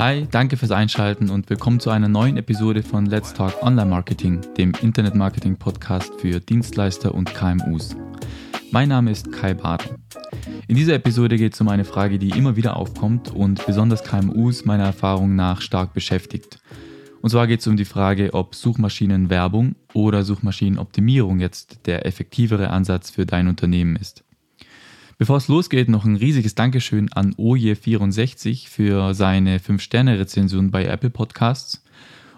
Hi, danke fürs Einschalten und willkommen zu einer neuen Episode von Let's Talk Online Marketing, dem Internet Marketing Podcast für Dienstleister und KMUs. Mein Name ist Kai Bartel. In dieser Episode geht es um eine Frage, die immer wieder aufkommt und besonders KMUs meiner Erfahrung nach stark beschäftigt. Und zwar geht es um die Frage, ob Suchmaschinenwerbung oder Suchmaschinenoptimierung jetzt der effektivere Ansatz für dein Unternehmen ist. Bevor es losgeht, noch ein riesiges Dankeschön an Oje64 für seine 5-Sterne-Rezension bei Apple Podcasts.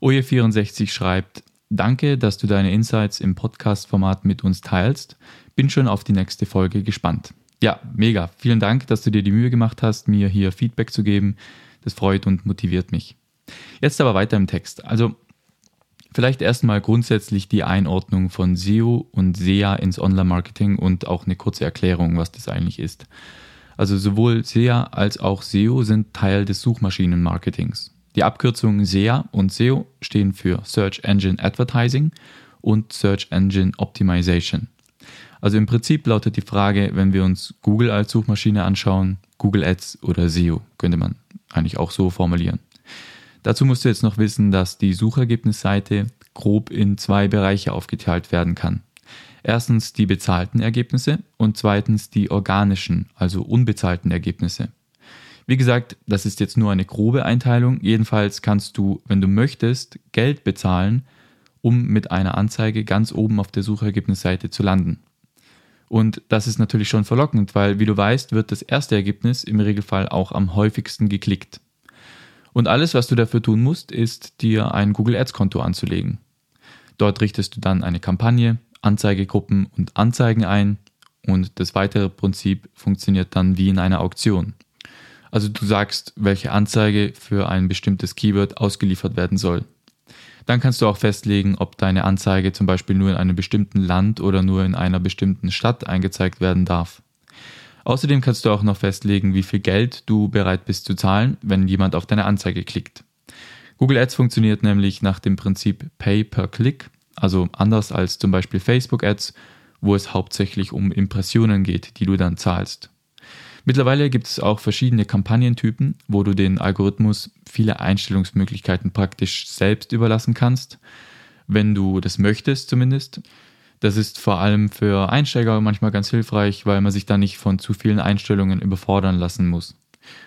Oje64 schreibt, Danke, dass du deine Insights im Podcast-Format mit uns teilst. Bin schon auf die nächste Folge gespannt. Ja, mega. Vielen Dank, dass du dir die Mühe gemacht hast, mir hier Feedback zu geben. Das freut und motiviert mich. Jetzt aber weiter im Text. Also Vielleicht erstmal grundsätzlich die Einordnung von SEO und SEA ins Online-Marketing und auch eine kurze Erklärung, was das eigentlich ist. Also sowohl SEA als auch SEO sind Teil des Suchmaschinenmarketings. Die Abkürzungen SEA und SEO stehen für Search Engine Advertising und Search Engine Optimization. Also im Prinzip lautet die Frage, wenn wir uns Google als Suchmaschine anschauen, Google Ads oder SEO, könnte man eigentlich auch so formulieren. Dazu musst du jetzt noch wissen, dass die Suchergebnisseite grob in zwei Bereiche aufgeteilt werden kann. Erstens die bezahlten Ergebnisse und zweitens die organischen, also unbezahlten Ergebnisse. Wie gesagt, das ist jetzt nur eine grobe Einteilung. Jedenfalls kannst du, wenn du möchtest, Geld bezahlen, um mit einer Anzeige ganz oben auf der Suchergebnisseite zu landen. Und das ist natürlich schon verlockend, weil, wie du weißt, wird das erste Ergebnis im Regelfall auch am häufigsten geklickt. Und alles, was du dafür tun musst, ist dir ein Google Ads Konto anzulegen. Dort richtest du dann eine Kampagne, Anzeigegruppen und Anzeigen ein und das weitere Prinzip funktioniert dann wie in einer Auktion. Also du sagst, welche Anzeige für ein bestimmtes Keyword ausgeliefert werden soll. Dann kannst du auch festlegen, ob deine Anzeige zum Beispiel nur in einem bestimmten Land oder nur in einer bestimmten Stadt eingezeigt werden darf. Außerdem kannst du auch noch festlegen, wie viel Geld du bereit bist zu zahlen, wenn jemand auf deine Anzeige klickt. Google Ads funktioniert nämlich nach dem Prinzip Pay per Click, also anders als zum Beispiel Facebook Ads, wo es hauptsächlich um Impressionen geht, die du dann zahlst. Mittlerweile gibt es auch verschiedene Kampagnentypen, wo du den Algorithmus viele Einstellungsmöglichkeiten praktisch selbst überlassen kannst, wenn du das möchtest zumindest. Das ist vor allem für Einsteiger manchmal ganz hilfreich, weil man sich da nicht von zu vielen Einstellungen überfordern lassen muss.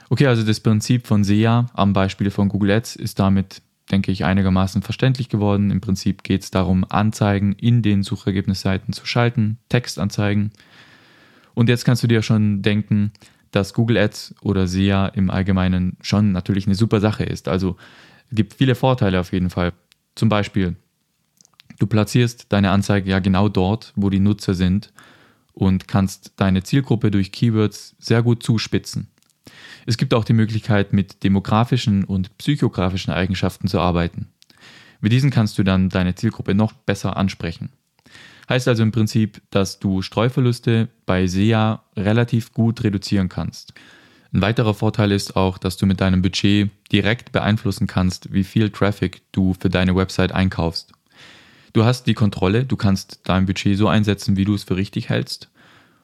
Okay, also das Prinzip von SEA am Beispiel von Google Ads ist damit, denke ich, einigermaßen verständlich geworden. Im Prinzip geht es darum, Anzeigen in den Suchergebnisseiten zu schalten, Textanzeigen. Und jetzt kannst du dir schon denken, dass Google Ads oder SEA im Allgemeinen schon natürlich eine super Sache ist. Also gibt viele Vorteile auf jeden Fall. Zum Beispiel Du platzierst deine Anzeige ja genau dort, wo die Nutzer sind und kannst deine Zielgruppe durch Keywords sehr gut zuspitzen. Es gibt auch die Möglichkeit, mit demografischen und psychografischen Eigenschaften zu arbeiten. Mit diesen kannst du dann deine Zielgruppe noch besser ansprechen. Heißt also im Prinzip, dass du Streuverluste bei SEA relativ gut reduzieren kannst. Ein weiterer Vorteil ist auch, dass du mit deinem Budget direkt beeinflussen kannst, wie viel Traffic du für deine Website einkaufst. Du hast die Kontrolle, du kannst dein Budget so einsetzen, wie du es für richtig hältst.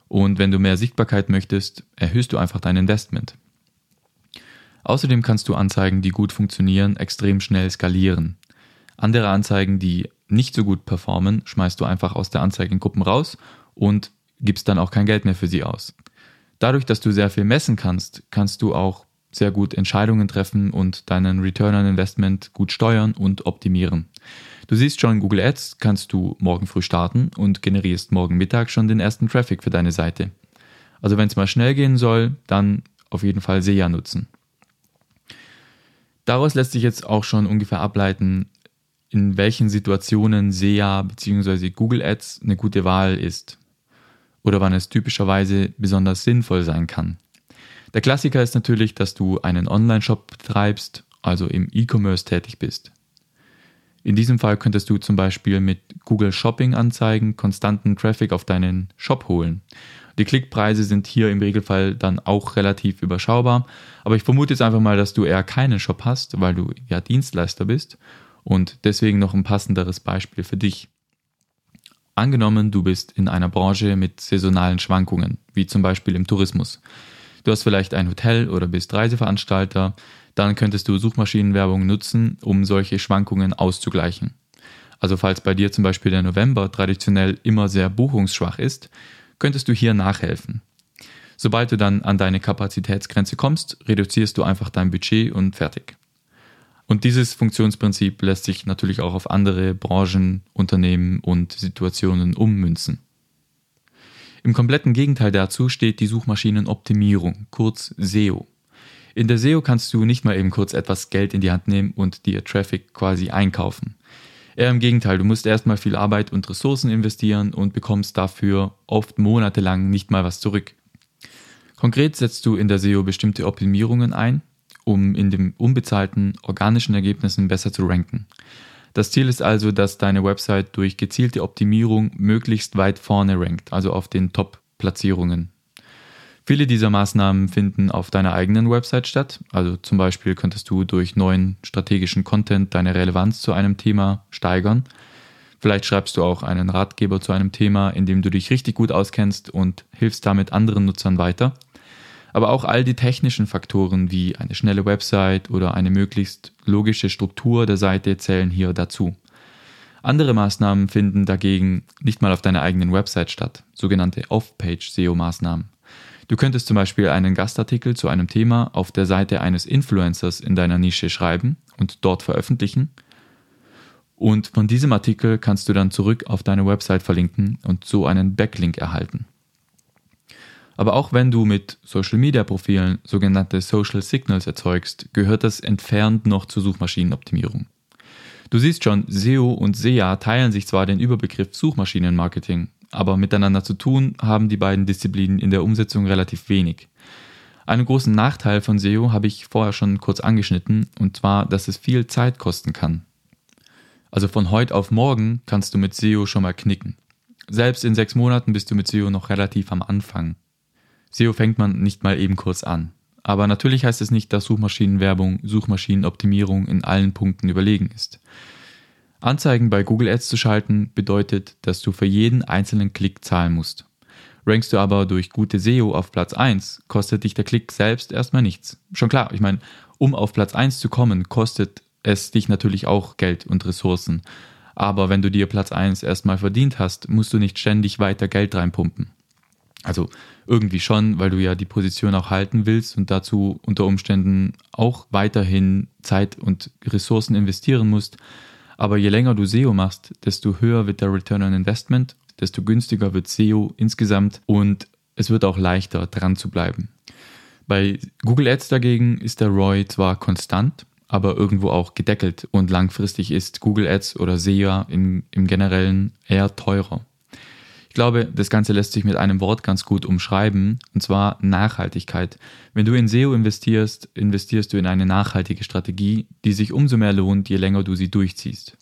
Und wenn du mehr Sichtbarkeit möchtest, erhöhst du einfach dein Investment. Außerdem kannst du Anzeigen, die gut funktionieren, extrem schnell skalieren. Andere Anzeigen, die nicht so gut performen, schmeißt du einfach aus der Anzeigengruppen raus und gibst dann auch kein Geld mehr für sie aus. Dadurch, dass du sehr viel messen kannst, kannst du auch sehr gut Entscheidungen treffen und deinen Return on Investment gut steuern und optimieren. Du siehst schon, Google Ads kannst du morgen früh starten und generierst morgen Mittag schon den ersten Traffic für deine Seite. Also wenn es mal schnell gehen soll, dann auf jeden Fall SEA nutzen. Daraus lässt sich jetzt auch schon ungefähr ableiten, in welchen Situationen SEA bzw. Google Ads eine gute Wahl ist oder wann es typischerweise besonders sinnvoll sein kann. Der Klassiker ist natürlich, dass du einen Online-Shop betreibst, also im E-Commerce tätig bist. In diesem Fall könntest du zum Beispiel mit Google Shopping Anzeigen konstanten Traffic auf deinen Shop holen. Die Klickpreise sind hier im Regelfall dann auch relativ überschaubar, aber ich vermute jetzt einfach mal, dass du eher keinen Shop hast, weil du ja Dienstleister bist und deswegen noch ein passenderes Beispiel für dich. Angenommen, du bist in einer Branche mit saisonalen Schwankungen, wie zum Beispiel im Tourismus. Du hast vielleicht ein Hotel oder bist Reiseveranstalter, dann könntest du Suchmaschinenwerbung nutzen, um solche Schwankungen auszugleichen. Also falls bei dir zum Beispiel der November traditionell immer sehr buchungsschwach ist, könntest du hier nachhelfen. Sobald du dann an deine Kapazitätsgrenze kommst, reduzierst du einfach dein Budget und fertig. Und dieses Funktionsprinzip lässt sich natürlich auch auf andere Branchen, Unternehmen und Situationen ummünzen. Im kompletten Gegenteil dazu steht die Suchmaschinenoptimierung, kurz SEO. In der SEO kannst du nicht mal eben kurz etwas Geld in die Hand nehmen und dir Traffic quasi einkaufen. Eher im Gegenteil, du musst erstmal viel Arbeit und Ressourcen investieren und bekommst dafür oft monatelang nicht mal was zurück. Konkret setzt du in der SEO bestimmte Optimierungen ein, um in den unbezahlten organischen Ergebnissen besser zu ranken. Das Ziel ist also, dass deine Website durch gezielte Optimierung möglichst weit vorne rankt, also auf den Top-Platzierungen. Viele dieser Maßnahmen finden auf deiner eigenen Website statt. Also zum Beispiel könntest du durch neuen strategischen Content deine Relevanz zu einem Thema steigern. Vielleicht schreibst du auch einen Ratgeber zu einem Thema, in dem du dich richtig gut auskennst und hilfst damit anderen Nutzern weiter. Aber auch all die technischen Faktoren wie eine schnelle Website oder eine möglichst logische Struktur der Seite zählen hier dazu. Andere Maßnahmen finden dagegen nicht mal auf deiner eigenen Website statt, sogenannte Off-Page-SEO-Maßnahmen. Du könntest zum Beispiel einen Gastartikel zu einem Thema auf der Seite eines Influencers in deiner Nische schreiben und dort veröffentlichen. Und von diesem Artikel kannst du dann zurück auf deine Website verlinken und so einen Backlink erhalten. Aber auch wenn du mit Social Media Profilen sogenannte Social Signals erzeugst, gehört das entfernt noch zur Suchmaschinenoptimierung. Du siehst schon, SEO und SEA teilen sich zwar den Überbegriff Suchmaschinenmarketing, aber miteinander zu tun haben die beiden Disziplinen in der Umsetzung relativ wenig. Einen großen Nachteil von SEO habe ich vorher schon kurz angeschnitten, und zwar, dass es viel Zeit kosten kann. Also von heute auf morgen kannst du mit SEO schon mal knicken. Selbst in sechs Monaten bist du mit SEO noch relativ am Anfang. SEO fängt man nicht mal eben kurz an. Aber natürlich heißt es nicht, dass Suchmaschinenwerbung, Suchmaschinenoptimierung in allen Punkten überlegen ist. Anzeigen bei Google Ads zu schalten bedeutet, dass du für jeden einzelnen Klick zahlen musst. Rankst du aber durch gute SEO auf Platz 1, kostet dich der Klick selbst erstmal nichts. Schon klar, ich meine, um auf Platz 1 zu kommen, kostet es dich natürlich auch Geld und Ressourcen. Aber wenn du dir Platz 1 erstmal verdient hast, musst du nicht ständig weiter Geld reinpumpen. Also irgendwie schon, weil du ja die Position auch halten willst und dazu unter Umständen auch weiterhin Zeit und Ressourcen investieren musst. Aber je länger du SEO machst, desto höher wird der Return on Investment, desto günstiger wird SEO insgesamt und es wird auch leichter dran zu bleiben. Bei Google Ads dagegen ist der ROI zwar konstant, aber irgendwo auch gedeckelt und langfristig ist Google Ads oder SEA in, im Generellen eher teurer glaube, das Ganze lässt sich mit einem Wort ganz gut umschreiben, und zwar Nachhaltigkeit. Wenn du in SEO investierst, investierst du in eine nachhaltige Strategie, die sich umso mehr lohnt, je länger du sie durchziehst.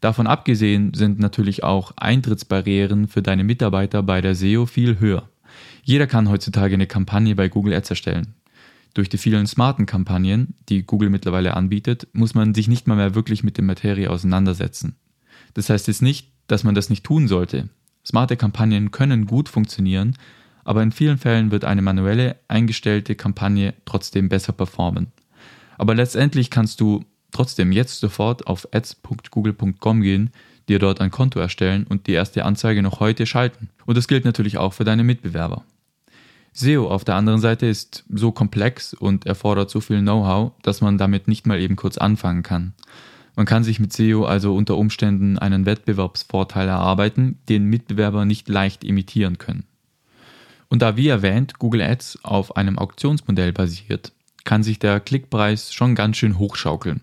Davon abgesehen sind natürlich auch Eintrittsbarrieren für deine Mitarbeiter bei der SEO viel höher. Jeder kann heutzutage eine Kampagne bei Google Ads erstellen. Durch die vielen smarten Kampagnen, die Google mittlerweile anbietet, muss man sich nicht mal mehr wirklich mit der Materie auseinandersetzen. Das heißt jetzt nicht, dass man das nicht tun sollte. Smarte Kampagnen können gut funktionieren, aber in vielen Fällen wird eine manuelle eingestellte Kampagne trotzdem besser performen. Aber letztendlich kannst du trotzdem jetzt sofort auf ads.google.com gehen, dir dort ein Konto erstellen und die erste Anzeige noch heute schalten. Und das gilt natürlich auch für deine Mitbewerber. SEO auf der anderen Seite ist so komplex und erfordert so viel Know-how, dass man damit nicht mal eben kurz anfangen kann. Man kann sich mit SEO also unter Umständen einen Wettbewerbsvorteil erarbeiten, den Mitbewerber nicht leicht imitieren können. Und da wie erwähnt Google Ads auf einem Auktionsmodell basiert, kann sich der Klickpreis schon ganz schön hochschaukeln.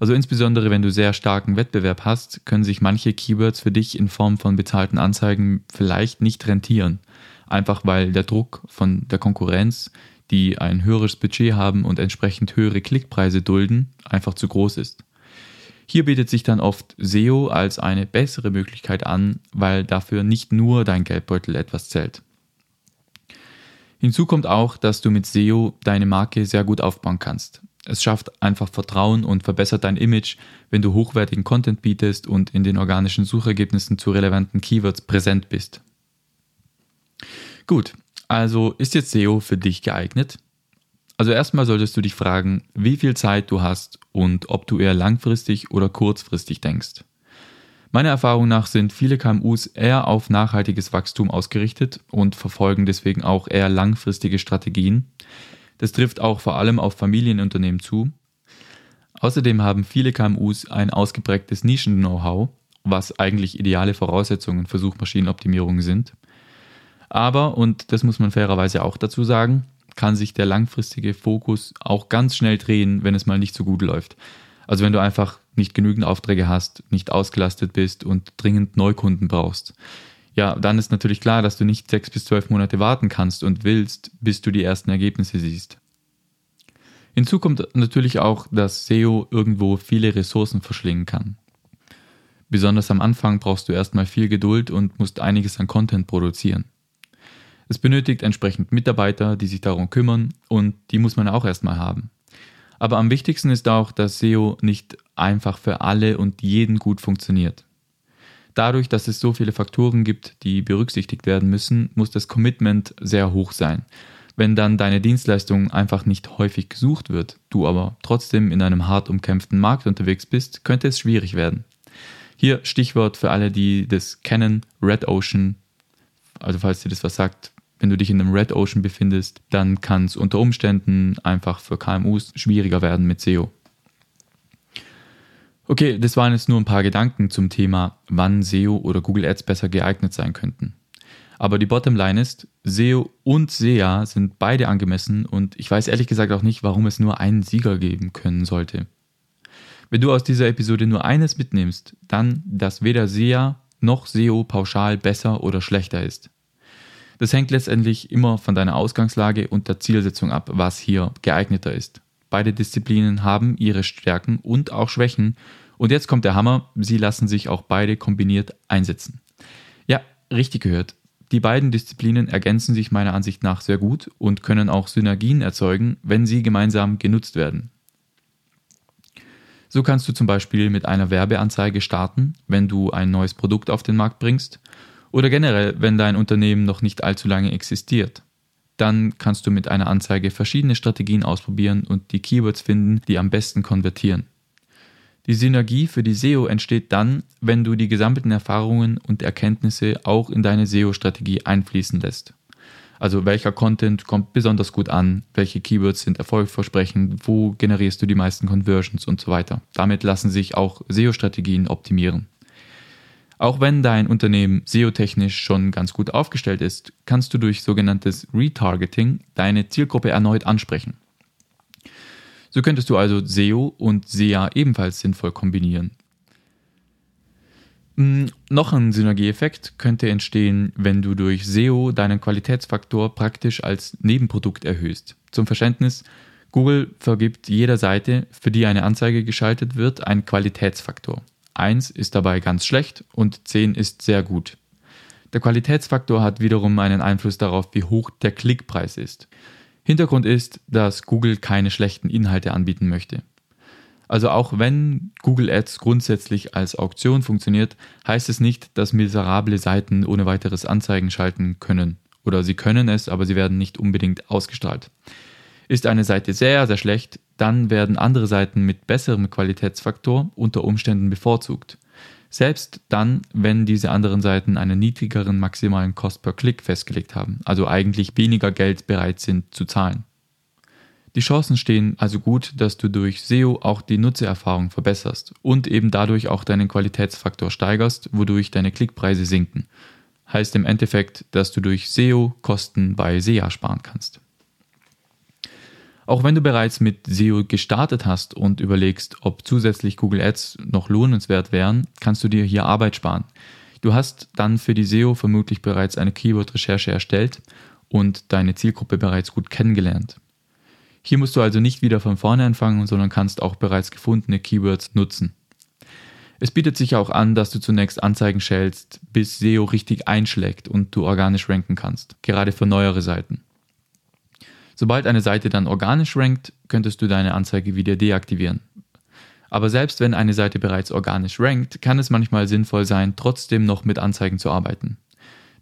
Also insbesondere wenn du sehr starken Wettbewerb hast, können sich manche Keywords für dich in Form von bezahlten Anzeigen vielleicht nicht rentieren. Einfach weil der Druck von der Konkurrenz, die ein höheres Budget haben und entsprechend höhere Klickpreise dulden, einfach zu groß ist. Hier bietet sich dann oft SEO als eine bessere Möglichkeit an, weil dafür nicht nur dein Geldbeutel etwas zählt. Hinzu kommt auch, dass du mit SEO deine Marke sehr gut aufbauen kannst. Es schafft einfach Vertrauen und verbessert dein Image, wenn du hochwertigen Content bietest und in den organischen Suchergebnissen zu relevanten Keywords präsent bist. Gut, also ist jetzt SEO für dich geeignet? Also erstmal solltest du dich fragen, wie viel Zeit du hast und ob du eher langfristig oder kurzfristig denkst. Meiner Erfahrung nach sind viele KMUs eher auf nachhaltiges Wachstum ausgerichtet und verfolgen deswegen auch eher langfristige Strategien. Das trifft auch vor allem auf Familienunternehmen zu. Außerdem haben viele KMUs ein ausgeprägtes Nischen-Know-how, was eigentlich ideale Voraussetzungen für Suchmaschinenoptimierung sind. Aber, und das muss man fairerweise auch dazu sagen, kann sich der langfristige Fokus auch ganz schnell drehen, wenn es mal nicht so gut läuft. Also wenn du einfach nicht genügend Aufträge hast, nicht ausgelastet bist und dringend Neukunden brauchst. Ja, dann ist natürlich klar, dass du nicht sechs bis zwölf Monate warten kannst und willst, bis du die ersten Ergebnisse siehst. Hinzu kommt natürlich auch, dass SEO irgendwo viele Ressourcen verschlingen kann. Besonders am Anfang brauchst du erstmal viel Geduld und musst einiges an Content produzieren. Es benötigt entsprechend Mitarbeiter, die sich darum kümmern und die muss man auch erstmal haben. Aber am wichtigsten ist auch, dass SEO nicht einfach für alle und jeden gut funktioniert. Dadurch, dass es so viele Faktoren gibt, die berücksichtigt werden müssen, muss das Commitment sehr hoch sein. Wenn dann deine Dienstleistung einfach nicht häufig gesucht wird, du aber trotzdem in einem hart umkämpften Markt unterwegs bist, könnte es schwierig werden. Hier Stichwort für alle, die das kennen, Red Ocean. Also falls dir das was sagt, wenn du dich in einem Red Ocean befindest, dann kann es unter Umständen einfach für KMUs schwieriger werden mit SEO. Okay, das waren jetzt nur ein paar Gedanken zum Thema, wann SEO oder Google Ads besser geeignet sein könnten. Aber die Bottomline ist, SEO und SEA sind beide angemessen und ich weiß ehrlich gesagt auch nicht, warum es nur einen Sieger geben können sollte. Wenn du aus dieser Episode nur eines mitnimmst, dann, dass weder SEA noch SEO pauschal besser oder schlechter ist. Das hängt letztendlich immer von deiner Ausgangslage und der Zielsetzung ab, was hier geeigneter ist. Beide Disziplinen haben ihre Stärken und auch Schwächen. Und jetzt kommt der Hammer, sie lassen sich auch beide kombiniert einsetzen. Ja, richtig gehört. Die beiden Disziplinen ergänzen sich meiner Ansicht nach sehr gut und können auch Synergien erzeugen, wenn sie gemeinsam genutzt werden. So kannst du zum Beispiel mit einer Werbeanzeige starten, wenn du ein neues Produkt auf den Markt bringst oder generell, wenn dein Unternehmen noch nicht allzu lange existiert. Dann kannst du mit einer Anzeige verschiedene Strategien ausprobieren und die Keywords finden, die am besten konvertieren. Die Synergie für die SEO entsteht dann, wenn du die gesammelten Erfahrungen und Erkenntnisse auch in deine SEO-Strategie einfließen lässt. Also welcher Content kommt besonders gut an, welche Keywords sind erfolgversprechend, wo generierst du die meisten Conversions und so weiter. Damit lassen sich auch SEO-Strategien optimieren. Auch wenn dein Unternehmen SEO-technisch schon ganz gut aufgestellt ist, kannst du durch sogenanntes Retargeting deine Zielgruppe erneut ansprechen. So könntest du also SEO und SEA ebenfalls sinnvoll kombinieren. Hm, noch ein Synergieeffekt könnte entstehen, wenn du durch SEO deinen Qualitätsfaktor praktisch als Nebenprodukt erhöhst. Zum Verständnis, Google vergibt jeder Seite, für die eine Anzeige geschaltet wird, einen Qualitätsfaktor. 1 ist dabei ganz schlecht und 10 ist sehr gut. Der Qualitätsfaktor hat wiederum einen Einfluss darauf, wie hoch der Klickpreis ist. Hintergrund ist, dass Google keine schlechten Inhalte anbieten möchte. Also auch wenn Google Ads grundsätzlich als Auktion funktioniert, heißt es nicht, dass miserable Seiten ohne weiteres Anzeigen schalten können. Oder sie können es, aber sie werden nicht unbedingt ausgestrahlt. Ist eine Seite sehr, sehr schlecht, dann werden andere Seiten mit besserem Qualitätsfaktor unter Umständen bevorzugt. Selbst dann, wenn diese anderen Seiten einen niedrigeren maximalen Cost per Klick festgelegt haben, also eigentlich weniger Geld bereit sind zu zahlen. Die Chancen stehen also gut, dass du durch SEO auch die Nutzererfahrung verbesserst und eben dadurch auch deinen Qualitätsfaktor steigerst, wodurch deine Klickpreise sinken. Heißt im Endeffekt, dass du durch SEO Kosten bei SEA sparen kannst. Auch wenn du bereits mit SEO gestartet hast und überlegst, ob zusätzlich Google Ads noch lohnenswert wären, kannst du dir hier Arbeit sparen. Du hast dann für die SEO vermutlich bereits eine Keyword-Recherche erstellt und deine Zielgruppe bereits gut kennengelernt. Hier musst du also nicht wieder von vorne anfangen, sondern kannst auch bereits gefundene Keywords nutzen. Es bietet sich auch an, dass du zunächst Anzeigen schältst, bis SEO richtig einschlägt und du organisch ranken kannst, gerade für neuere Seiten. Sobald eine Seite dann organisch rankt, könntest du deine Anzeige wieder deaktivieren. Aber selbst wenn eine Seite bereits organisch rankt, kann es manchmal sinnvoll sein, trotzdem noch mit Anzeigen zu arbeiten.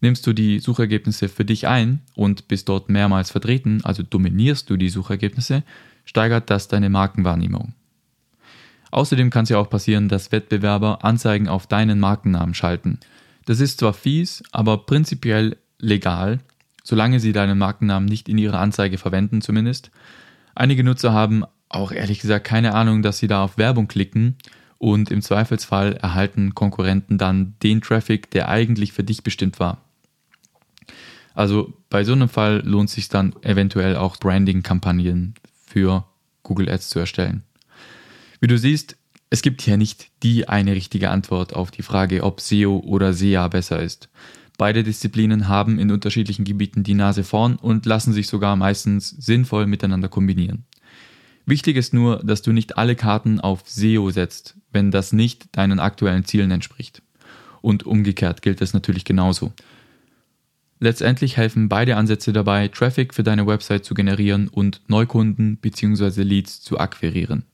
Nimmst du die Suchergebnisse für dich ein und bist dort mehrmals vertreten, also dominierst du die Suchergebnisse, steigert das deine Markenwahrnehmung. Außerdem kann es ja auch passieren, dass Wettbewerber Anzeigen auf deinen Markennamen schalten. Das ist zwar fies, aber prinzipiell legal, solange sie deinen Markennamen nicht in ihrer Anzeige verwenden zumindest. Einige Nutzer haben auch ehrlich gesagt keine Ahnung, dass sie da auf Werbung klicken und im Zweifelsfall erhalten Konkurrenten dann den Traffic, der eigentlich für dich bestimmt war. Also bei so einem Fall lohnt sich dann eventuell auch Branding-Kampagnen für Google Ads zu erstellen. Wie du siehst, es gibt hier nicht die eine richtige Antwort auf die Frage, ob SEO oder SEA besser ist. Beide Disziplinen haben in unterschiedlichen Gebieten die Nase vorn und lassen sich sogar meistens sinnvoll miteinander kombinieren. Wichtig ist nur, dass du nicht alle Karten auf SEO setzt, wenn das nicht deinen aktuellen Zielen entspricht. Und umgekehrt gilt es natürlich genauso. Letztendlich helfen beide Ansätze dabei, Traffic für deine Website zu generieren und Neukunden bzw. Leads zu akquirieren.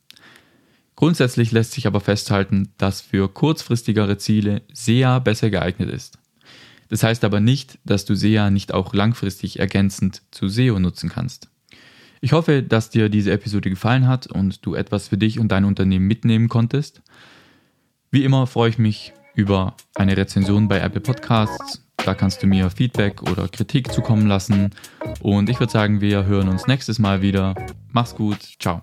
Grundsätzlich lässt sich aber festhalten, dass für kurzfristigere Ziele SEA besser geeignet ist. Das heißt aber nicht, dass du SEA nicht auch langfristig ergänzend zu SEO nutzen kannst. Ich hoffe, dass dir diese Episode gefallen hat und du etwas für dich und dein Unternehmen mitnehmen konntest. Wie immer freue ich mich über eine Rezension bei Apple Podcasts da kannst du mir Feedback oder Kritik zukommen lassen. Und ich würde sagen, wir hören uns nächstes Mal wieder. Mach's gut. Ciao.